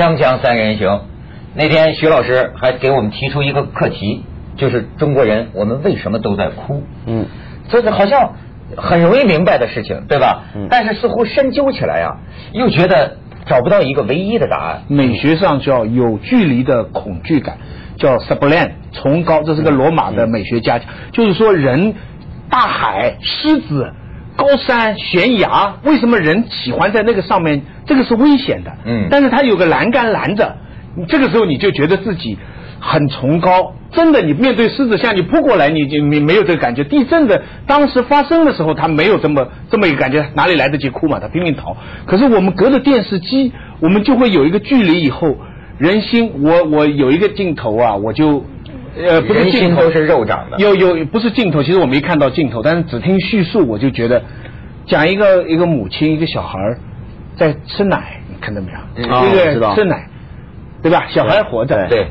锵锵三人行，那天徐老师还给我们提出一个课题，就是中国人我们为什么都在哭？嗯，这是好像很容易明白的事情，对吧？嗯。但是似乎深究起来啊，又觉得找不到一个唯一的答案。美学上叫有距离的恐惧感，叫 sublime 崇高，这是个罗马的美学家，就是说人、大海、狮子。高山悬崖，为什么人喜欢在那个上面？这个是危险的。嗯，但是它有个栏杆拦着，这个时候你就觉得自己很崇高。真的，你面对狮子向你扑过来，你就你没有这个感觉。地震的当时发生的时候，他没有这么这么一个感觉，哪里来得及哭嘛？他拼命逃。可是我们隔着电视机，我们就会有一个距离。以后人心，我我有一个镜头啊，我就。呃，不是镜头是肉长的，有有不是镜头，其实我没看到镜头，但是只听叙述，我就觉得讲一个一个母亲一个小孩在吃奶，你看到没有？这个吃奶，对吧？小孩活着，对，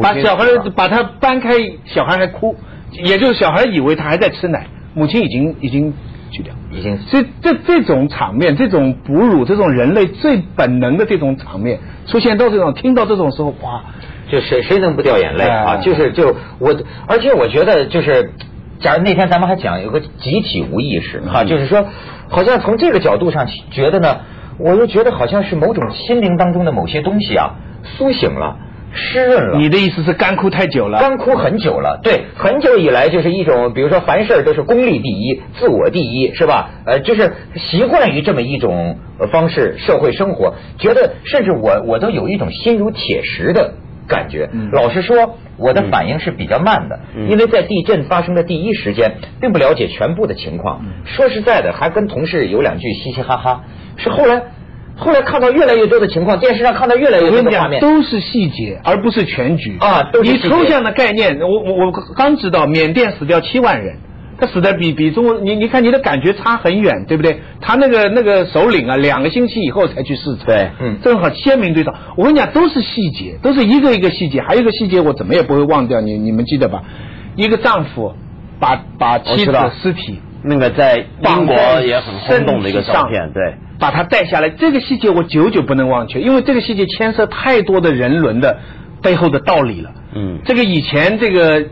把小孩把他搬开，小孩还哭，也就是小孩以为他还在吃奶，母亲已经已经去掉，已经。这这这种场面，这种哺乳，这种人类最本能的这种场面，出现到这种听到这种时候，哇！就谁谁能不掉眼泪啊？就是就我，而且我觉得就是，假如那天咱们还讲有个集体无意识哈，就是说，好像从这个角度上觉得呢，我又觉得好像是某种心灵当中的某些东西啊苏醒了，湿润了。你的意思是干枯太久了？干枯很久了，对，很久以来就是一种，比如说凡事都是功利第一，自我第一，是吧？呃，就是习惯于这么一种方式社会生活，觉得甚至我我都有一种心如铁石的。感觉，老实说，我的反应是比较慢的，因为在地震发生的第一时间，并不了解全部的情况。说实在的，还跟同事有两句嘻嘻哈哈。是后来，后来看到越来越多的情况，电视上看到越来越多的画面，都是细节，而不是全局啊。你抽象的概念，我我我刚知道，缅甸死掉七万人。他死的比比中国，你你看你的感觉差很远，对不对？他那个那个首领啊，两个星期以后才去视察，对，嗯，正好鲜明对照。我跟你讲，都是细节，都是一个一个细节。还有一个细节，我怎么也不会忘掉。你你们记得吧？一个丈夫把把妻子的尸体，那个在英国也很轰动的一个照片，对，把他带下来。这个细节我久久不能忘却，因为这个细节牵涉太多的人伦的背后的道理了。嗯，这个以前这个。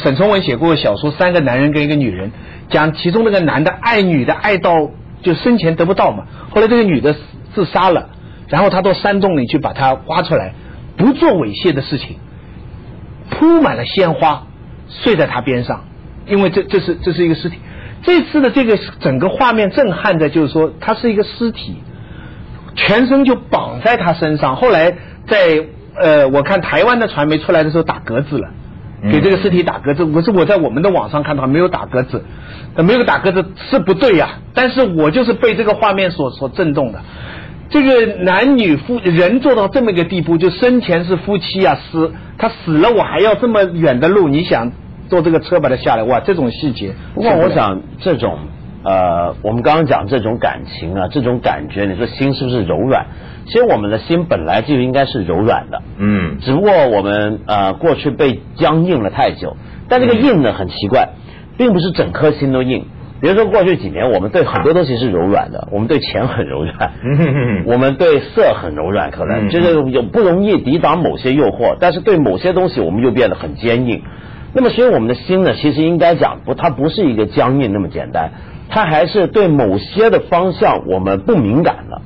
沈从文写过小说《三个男人跟一个女人》，讲其中那个男的爱女的爱到就生前得不到嘛，后来这个女的自杀了，然后他到山洞里去把她挖出来，不做猥亵的事情，铺满了鲜花，睡在他边上，因为这这是这是一个尸体。这次的这个整个画面震撼的，就是说他是一个尸体，全身就绑在他身上。后来在呃，我看台湾的传媒出来的时候打格子了。给这个尸体打格子，可是我在我们的网上看到没有打格子，没有打格子是不对呀。但是我就是被这个画面所所震动的。这个男女夫人做到这么一个地步，就生前是夫妻啊，死他死了，我还要这么远的路，你想坐这个车把它下来？哇，这种细节。不过我想这种呃，我们刚刚讲这种感情啊，这种感觉，你说心是不是柔软？其实我们的心本来就应该是柔软的，嗯，只不过我们呃过去被僵硬了太久。但这个硬呢很奇怪，并不是整颗心都硬。比如说过去几年，我们对很多东西是柔软的，我们对钱很柔软，我们对色很柔软，可能就是有不容易抵挡某些诱惑。但是对某些东西，我们又变得很坚硬。那么所以我们的心呢，其实应该讲不，它不是一个僵硬那么简单，它还是对某些的方向我们不敏感了。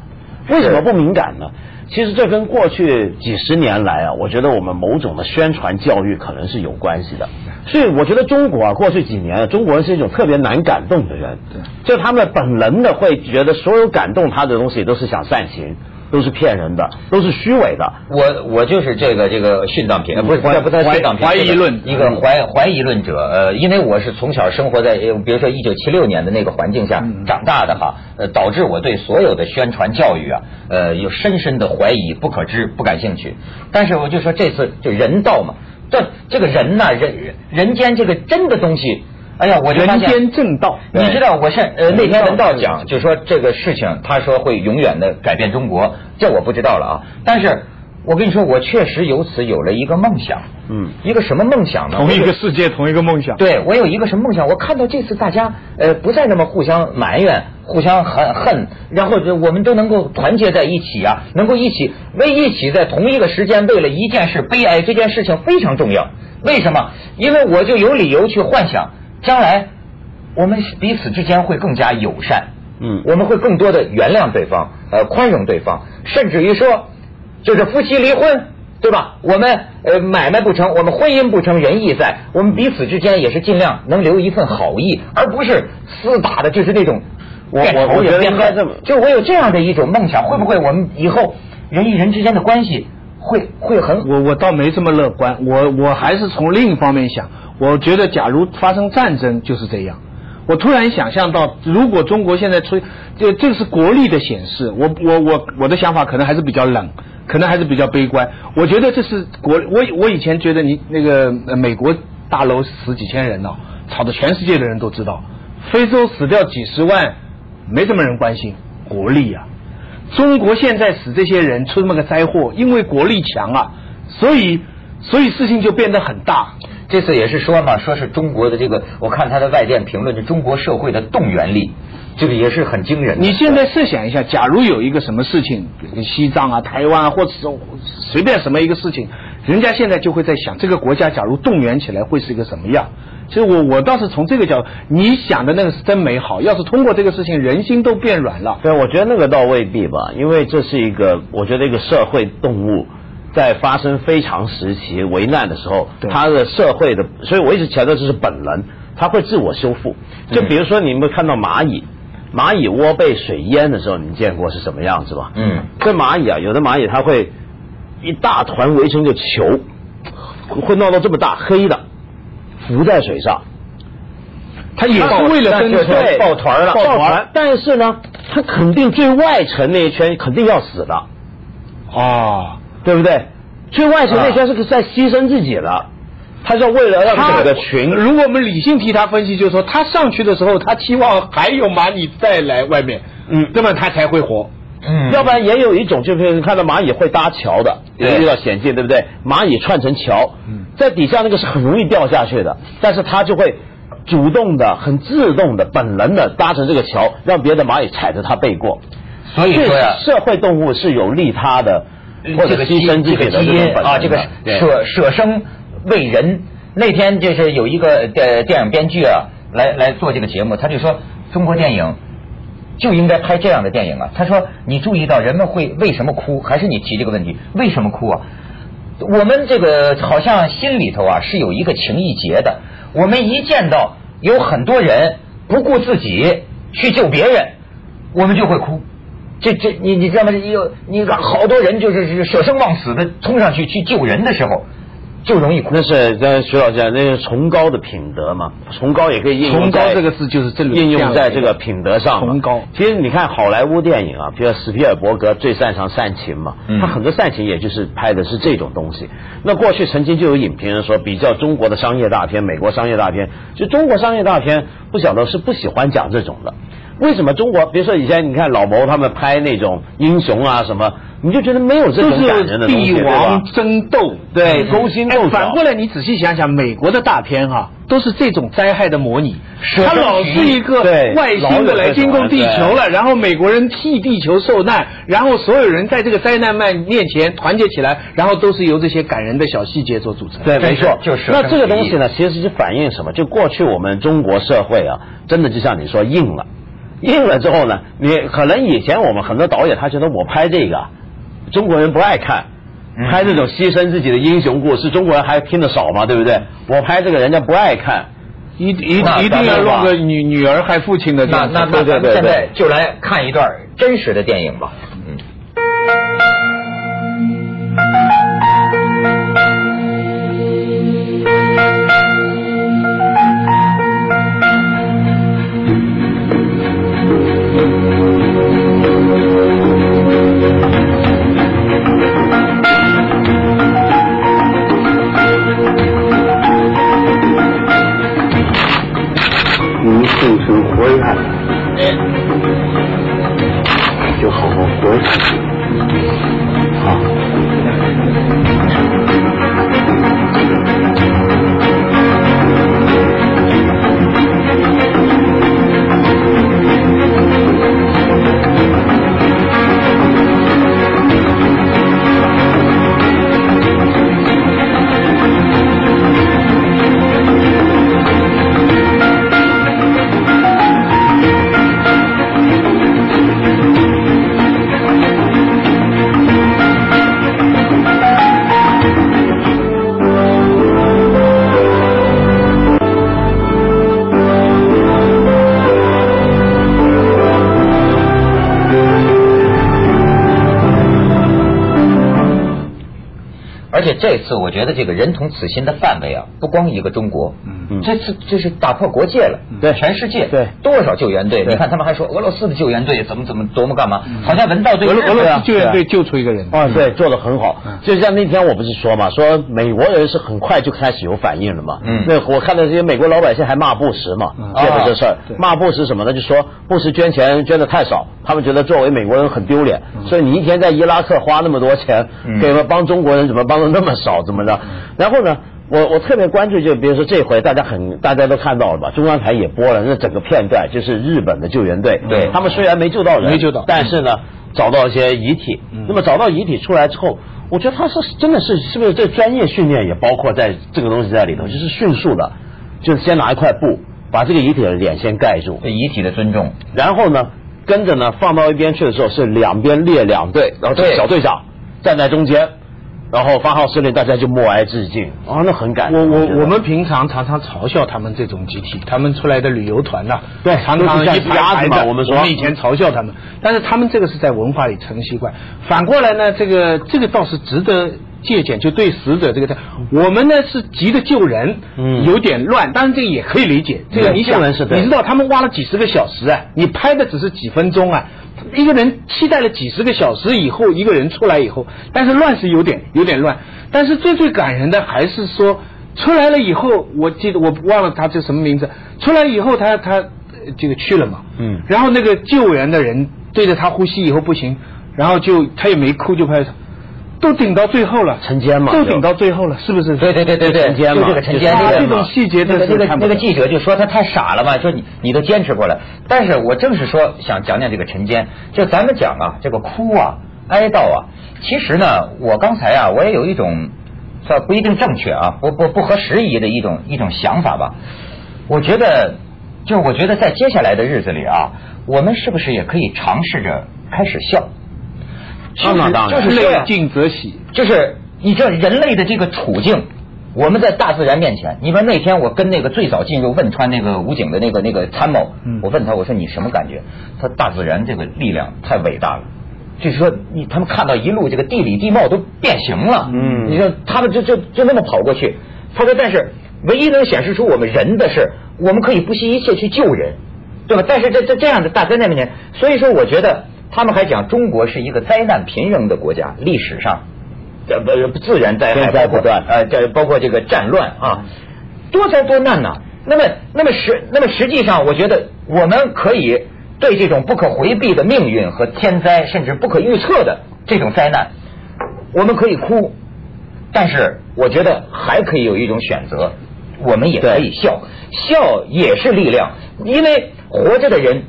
为什么不敏感呢？其实这跟过去几十年来啊，我觉得我们某种的宣传教育可能是有关系的。所以我觉得中国啊，过去几年，中国人是一种特别难感动的人，就他们本能的会觉得所有感动他的东西都是想煽情。都是骗人的，都是虚伪的。我我就是这个这个殉葬品，不是不是殉葬品，怀疑论一个怀怀疑论者。呃，因为我是从小生活在比如说一九七六年的那个环境下长大的哈，呃，导致我对所有的宣传教育啊，呃，有深深的怀疑，不可知，不感兴趣。但是我就说这次就人道嘛，这这个人呐，人人间这个真的东西。哎呀，我就发现人间正道，你知道，我现呃那天文道讲，就说这个事情，他说会永远的改变中国，这我不知道了啊。但是我跟你说，我确实由此有了一个梦想。嗯，一个什么梦想呢？同一个世界，同一个梦想。对，我有一个什么梦想？我看到这次大家呃不再那么互相埋怨、互相恨恨，然后我们都能够团结在一起啊，能够一起为一起在同一个时间为了一件事悲哀，这件事情非常重要。为什么？因为我就有理由去幻想将来我们彼此之间会更加友善。嗯，我们会更多的原谅对方，呃，宽容对方，甚至于说，就是夫妻离婚，对吧？我们呃买卖不成，我们婚姻不成仁义在，我们彼此之间也是尽量能留一份好意，而不是厮打的，就是那种变仇人变恨。就我有这样的一种梦想，会不会我们以后人与人之间的关系会会很？我我倒没这么乐观，我我还是从另一方面想，我觉得假如发生战争就是这样。我突然想象到，如果中国现在出，这这是国力的显示。我我我我的想法可能还是比较冷，可能还是比较悲观。我觉得这是国，我我以前觉得你那个美国大楼死几千人呢，吵得全世界的人都知道。非洲死掉几十万，没什么人关心，国力啊。中国现在死这些人出这么个灾祸，因为国力强啊，所以所以事情就变得很大。这次也是说嘛，说是中国的这个，我看他的外电评论，就中国社会的动员力，这个也是很惊人。你现在设想一下，假如有一个什么事情，西藏啊、台湾啊，或者随便什么一个事情，人家现在就会在想，这个国家假如动员起来会是一个什么样？其实我我倒是从这个角度，你想的那个是真美好。要是通过这个事情，人心都变软了。对，我觉得那个倒未必吧，因为这是一个，我觉得一个社会动物。在发生非常时期危难的时候，他的社会的，所以我一直强调这是本能，他会自我修复。就比如说，你们看到蚂蚁，蚂蚁窝被水淹的时候，你见过是什么样子吧？嗯，这蚂蚁啊，有的蚂蚁它会一大团围成个球，会闹到这么大黑的，浮在水上，它也是为了生存，抱团了，抱团。但是呢，它肯定最外层那一圈肯定要死的，啊。对不对？最外层那圈是在牺牲自己了，他是为了让整个群。如果我们理性替他分析，就是说他上去的时候，他期望还有蚂蚁再来外面，嗯，那么他才会活。嗯，要不然也有一种，就是看到蚂蚁会搭桥的，也遇到险境，对不对？蚂蚁串成桥，在底下那个是很容易掉下去的，但是他就会主动的、很自动的、本能的搭成这个桥，让别的蚂蚁踩着它背过。所以说呀，社会动物是有利他的。这个基这个基因啊，这个舍舍生为人。那天就是有一个电电影编剧啊，来来做这个节目，他就说中国电影就应该拍这样的电影啊。他说你注意到人们会为什么哭？还是你提这个问题？为什么哭啊？我们这个好像心里头啊是有一个情义结的。我们一见到有很多人不顾自己去救别人，我们就会哭。这这你你知道吗？有你好多人就是是舍生忘死的冲上去去救人的时候，就容易哭。那是跟徐老师讲，那是崇高的品德嘛。崇高也可以应用。崇高这个字就是这应用在这个品德上。崇高。其实你看好莱坞电影啊，比如史皮尔伯格最擅长煽情嘛，他很多煽情也就是拍的是这种东西。那过去曾经就有影评人说，比较中国的商业大片、美国商业大片，就中国商业大片不晓得是不喜欢讲这种的。为什么中国？比如说以前你看老谋他们拍那种英雄啊什么，你就觉得没有这种感人的东西，帝王争斗，对勾心斗角。反过来你仔细想想，美国的大片哈，都是这种灾害的模拟。他老是一个外星的来进攻地球了，然后美国人替地球受难，然后所有人在这个灾难面面前团结起来，然后都是由这些感人的小细节所组成。对，没错，就是。那这个东西呢，其实是反映什么？就过去我们中国社会啊，真的就像你说硬了。硬了之后呢，你可能以前我们很多导演他觉得我拍这个，中国人不爱看，拍这种牺牲自己的英雄故事，中国人还听得少嘛，对不对？我拍这个人家不爱看，一一一定要弄个女女儿害父亲的，那那那现在就来看一段真实的电影吧。就这次我觉得这个人同此心的范围啊，不光一个中国，嗯，这次这是打破国界了，对，全世界，对，多少救援队？你看他们还说俄罗斯的救援队怎么怎么多么干嘛？好像文道对俄罗斯救援队救出一个人，啊，对，做的很好。就像那天我不是说嘛，说美国人是很快就开始有反应了嘛，嗯，那我看到这些美国老百姓还骂布什嘛，借着这事儿。骂布什什么呢？就说布什捐钱捐的太少，他们觉得作为美国人很丢脸，所以你一天在伊拉克花那么多钱，给了帮中国人怎么帮的那么少，怎么着？然后呢？我我特别关注，就比如说这回大家很大家都看到了吧，中央台也播了那整个片段，就是日本的救援队，对他们虽然没救到人，没救到，但是呢找到一些遗体。那么找到遗体出来之后，我觉得他是真的是是不是这专业训练也包括在这个东西在里头，就是迅速的，就是先拿一块布把这个遗体的脸先盖住，对遗体的尊重，然后呢跟着呢放到一边去的时候是两边列两队，然后小队长站在中间。然后发号施令，大家就默哀致敬啊，那很感。我我我们平常常常嘲笑他们这种集体，他们出来的旅游团呐，对，常常一排子嘛。我们说，我们以前嘲笑他们，但是他们这个是在文化里成习惯。反过来呢，这个这个倒是值得借鉴，就对死者这个，我们呢是急着救人，嗯，有点乱，当然这个也可以理解。这个你想，你知道他们挖了几十个小时啊，你拍的只是几分钟啊。一个人期待了几十个小时以后，一个人出来以后，但是乱是有点有点乱，但是最最感人的还是说出来了以后，我记得我忘了他叫什么名字，出来以后他他这个去了嘛，嗯，然后那个救援的人对着他呼吸以后不行，然后就他也没哭就拍。都顶到最后了，陈坚嘛，都顶到最后了，是不是？对对对对对，陈坚嘛，就这个陈坚，这种细节，那个那个那个记者就说他太傻了嘛，说你你都坚持过来，但是我正是说想讲讲这个陈坚，就咱们讲啊，这个哭啊，哀悼啊，其实呢，我刚才啊，我也有一种算不一定正确啊，不不不合时宜的一种一种想法吧，我觉得，就我觉得在接下来的日子里啊，我们是不是也可以尝试着开始笑？就是泪尽则喜。就是你知道人类的这个处境，我们在大自然面前。你说那天我跟那个最早进入汶川那个武警的那个那个参谋，我问他，我说你什么感觉？他大自然这个力量太伟大了，就是说你他们看到一路这个地理地貌都变形了。嗯，你说他们就就就那么跑过去。他说，但是唯一能显示出我们人的是，我们可以不惜一切去救人，对吧？但是这这这样的大灾难面前，所以说我觉得。他们还讲中国是一个灾难频仍的国家，历史上，呃不自然灾害不断，呃这包括这个战乱啊，多灾多难呐。那么那么实那么实际上，我觉得我们可以对这种不可回避的命运和天灾，甚至不可预测的这种灾难，我们可以哭，但是我觉得还可以有一种选择，我们也可以笑，笑也是力量，因为活着的人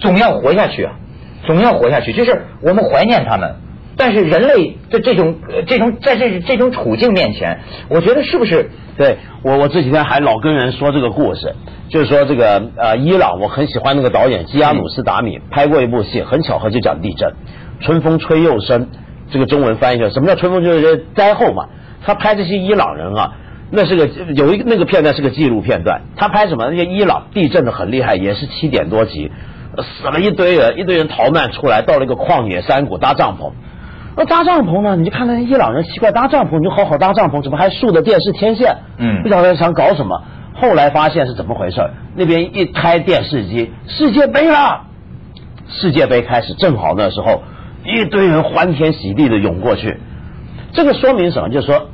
总要活下去啊。总要活下去，就是我们怀念他们。但是人类的这种这种在这这种处境面前，我觉得是不是？对我我这几天还老跟人说这个故事，就是说这个呃伊朗，我很喜欢那个导演基亚努斯达米拍过一部戏，很巧合就讲地震，春风吹又生，这个中文翻译叫什么叫春风就是灾后嘛。他拍这些伊朗人啊，那是个有一个那个片段是个纪录片段，他拍什么？那些伊朗地震的很厉害，也是七点多级。死了一堆人，一堆人逃难出来，到了一个旷野山谷搭帐篷。那搭帐篷呢？你就看那伊朗人奇怪，搭帐篷你就好好搭帐篷，怎么还竖着电视天线？嗯，不晓得想搞什么。后来发现是怎么回事？那边一开电视机，世界杯了，世界杯开始，正好那时候一堆人欢天喜地的涌过去。这个说明什么？就是说，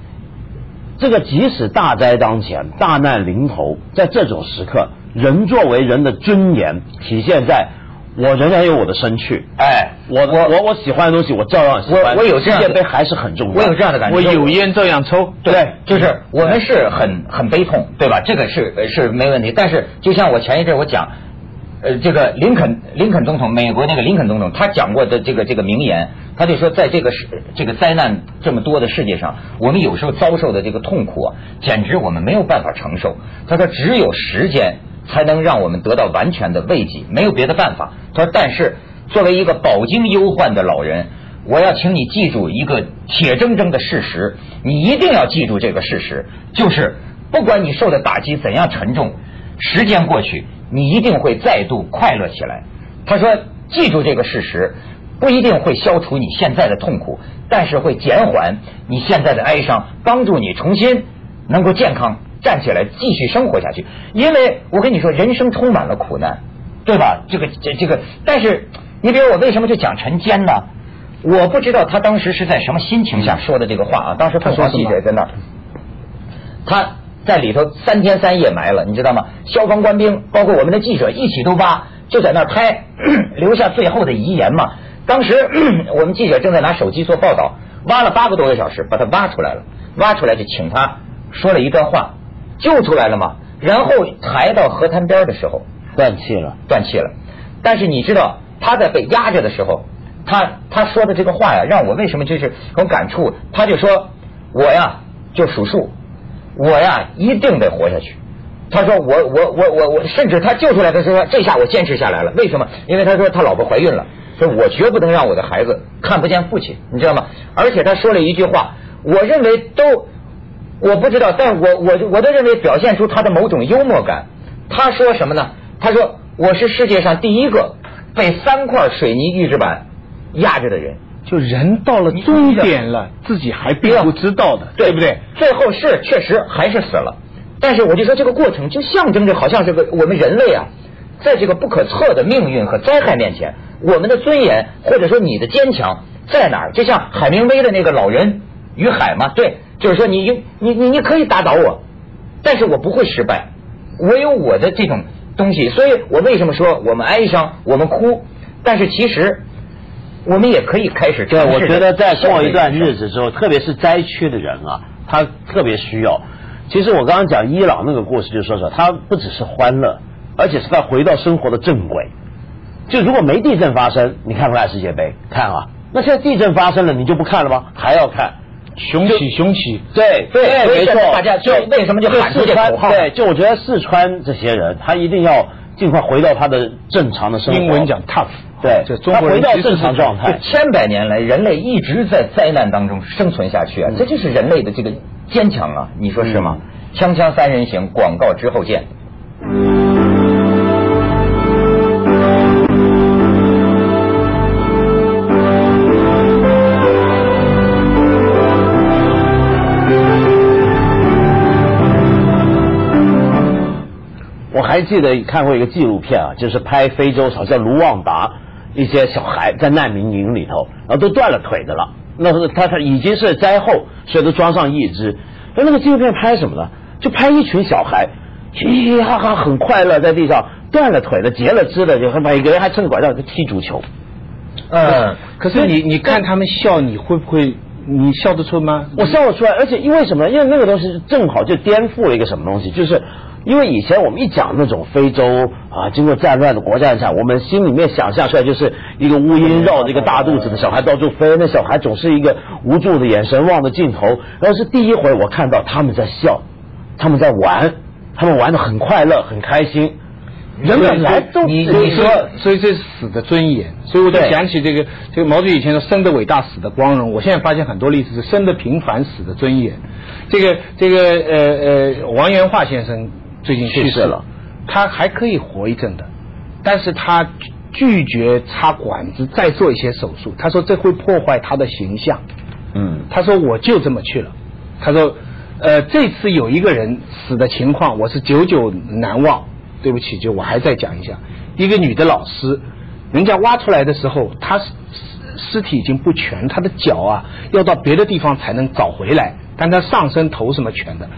这个即使大灾当前，大难临头，在这种时刻。人作为人的尊严体现在，我仍然有我的身躯。哎，我我我我喜欢的东西，我照样喜欢。我我有这样世界杯还是很重要。我有这样的感觉。我有烟照样抽。对，就是我们是很很悲痛，对吧？这个是是没问题。但是就像我前一阵我讲，呃，这个林肯林肯总统，美国那个林肯总统，他讲过的这个这个名言，他就说，在这个世这个灾难这么多的世界上，我们有时候遭受的这个痛苦啊，简直我们没有办法承受。他说，只有时间。才能让我们得到完全的慰藉，没有别的办法。他说：“但是作为一个饱经忧患的老人，我要请你记住一个铁铮铮的事实，你一定要记住这个事实，就是不管你受的打击怎样沉重，时间过去，你一定会再度快乐起来。”他说：“记住这个事实，不一定会消除你现在的痛苦，但是会减缓你现在的哀伤，帮助你重新能够健康站起来，继续生活下去。因为我跟你说，人生充满了苦难，对吧？这个这这个，但是你比如我为什么就讲陈坚呢？我不知道他当时是在什么心情下说的这个话啊。当时他说记者在那，他在里头三天三夜埋了，你知道吗？消防官兵包括我们的记者一起都挖，就在那拍，留下最后的遗言嘛。当时 我们记者正在拿手机做报道，挖了八个多个小时，把他挖出来了。挖出来就请他说了一段话，救出来了嘛。然后抬到河滩边的时候，断气了，断气了。但是你知道他在被压着的时候，他他说的这个话呀，让我为什么就是很感触？他就说：“我呀，就数数，我呀一定得活下去。”他说：“我我我我我，甚至他救出来的时候，这下我坚持下来了。为什么？因为他说他老婆怀孕了。”说我绝不能让我的孩子看不见父亲，你知道吗？而且他说了一句话，我认为都我不知道，但我我我都认为表现出他的某种幽默感。他说什么呢？他说我是世界上第一个被三块水泥预制板压着的人。就人到了终点了，自己还并不知道的，对不对？最后是确实还是死了，但是我就说这个过程就象征着好像是个我们人类啊，在这个不可测的命运和灾害面前。我们的尊严，或者说你的坚强在哪儿？就像海明威的那个老人与海嘛，对，就是说你你你你可以打倒我，但是我不会失败，我有我的这种东西，所以我为什么说我们哀伤，我们哭，但是其实我们也可以开始。对，我觉得在过一段日子之后，特别是灾区的人啊，他特别需要。其实我刚刚讲伊朗那个故事，就说说他不只是欢乐，而且是他回到生活的正轨。就如果没地震发生，你看不看世界杯？看啊！那现在地震发生了，你就不看了吗？还要看，雄起雄起！对对，没错。大家就为什么就喊出这口号？对，就我觉得四川这些人，他一定要尽快回到他的正常的生活。英文讲 tough，对，他回到正常状态。千百年来，人类一直在灾难当中生存下去啊，这就是人类的这个坚强啊！你说是吗？锵锵三人行，广告之后见。还记得看过一个纪录片啊，就是拍非洲，好像卢旺达一些小孩在难民营里头，然后都断了腿的了。那是他他已经是灾后，所以都装上义肢。那那个纪录片拍什么呢？就拍一群小孩嘻嘻哈哈，很快乐，在地上断了腿的、截了肢的，就每个人还撑着拐杖在踢足球。嗯，可是你你看他们笑，你会不会你笑得出吗？我笑得出来，而且因为什么？因为那个东西正好就颠覆了一个什么东西，就是。因为以前我们一讲那种非洲啊，经过战乱的国家下，我们心里面想象出来就是一个乌鹰绕着一个大肚子的小孩到处飞，那小孩总是一个无助的眼神望着镜头。然后是第一回我看到他们在笑，他们在玩，他们玩的很快乐，很开心。人本来都你你说，所以这是死的尊严。所以我就想起这个这个毛主席以前说生的伟大，死的光荣。我现在发现很多例子是生的平凡，死的尊严。这个这个呃呃，王元化先生。最近去世了，他还可以活一阵的，但是他拒绝插管子再做一些手术，他说这会破坏他的形象。嗯，他说我就这么去了。他说，呃，这次有一个人死的情况，我是久久难忘。对不起，就我还再讲一下，一个女的老师，人家挖出来的时候，她尸尸体已经不全，她的脚啊要到别的地方才能找回来，但她上身头什么全的，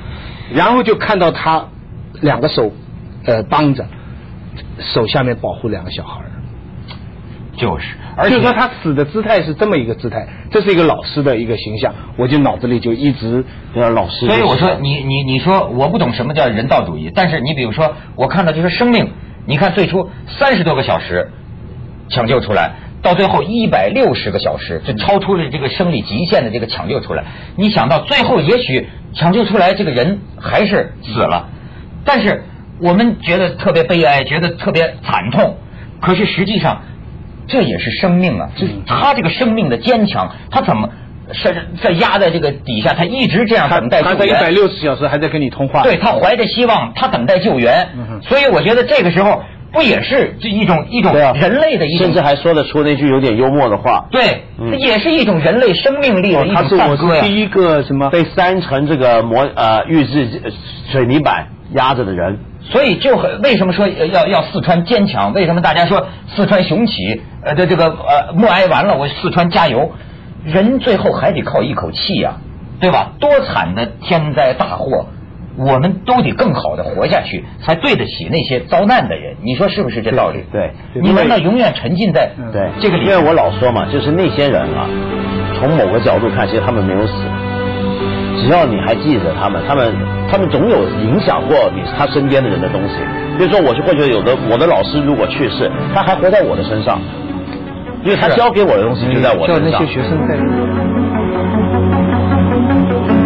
然后就看到她。两个手，呃，帮着，手下面保护两个小孩就是，而且说他死的姿态是这么一个姿态，这是一个老师的一个形象，我就脑子里就一直老师。所以我说，你你你说我不懂什么叫人道主义，但是你比如说，我看到就是生命，你看最初三十多个小时抢救出来，到最后一百六十个小时，就超出了这个生理极限的这个抢救出来，你想到最后也许抢救出来这个人还是死了。但是我们觉得特别悲哀，觉得特别惨痛。可是实际上，这也是生命啊！就是他这个生命的坚强，他怎么是在压在这个底下？他一直这样等待救援。他在一百六十小时还在跟你通话。对他怀着希望，他等待救援。所以我觉得这个时候，不也是这一种一种人类的一种，甚至还说得出那句有点幽默的话。对，这也是一种人类生命力的一种赞歌呀。第一个什么被三层这个模呃预制水泥板压着的人。所以就很为什么说要要四川坚强？为什么大家说四川雄起？呃，这这个呃默哀完了，我四川加油。人最后还得靠一口气呀，对吧？多惨的天灾大祸，我们都得更好的活下去，才对得起那些遭难的人。你说是不是这道理？对，你难道永远沉浸在对这个里？因为我老说嘛，就是那些人啊，从某个角度看，其实他们没有死。只要你还记得他们，他们他们总有影响过你他身边的人的东西。比如说，我就会觉得有的我的老师如果去世，他还活在我的身上。因为他教给我的东西就在我身上。叫那些学生在。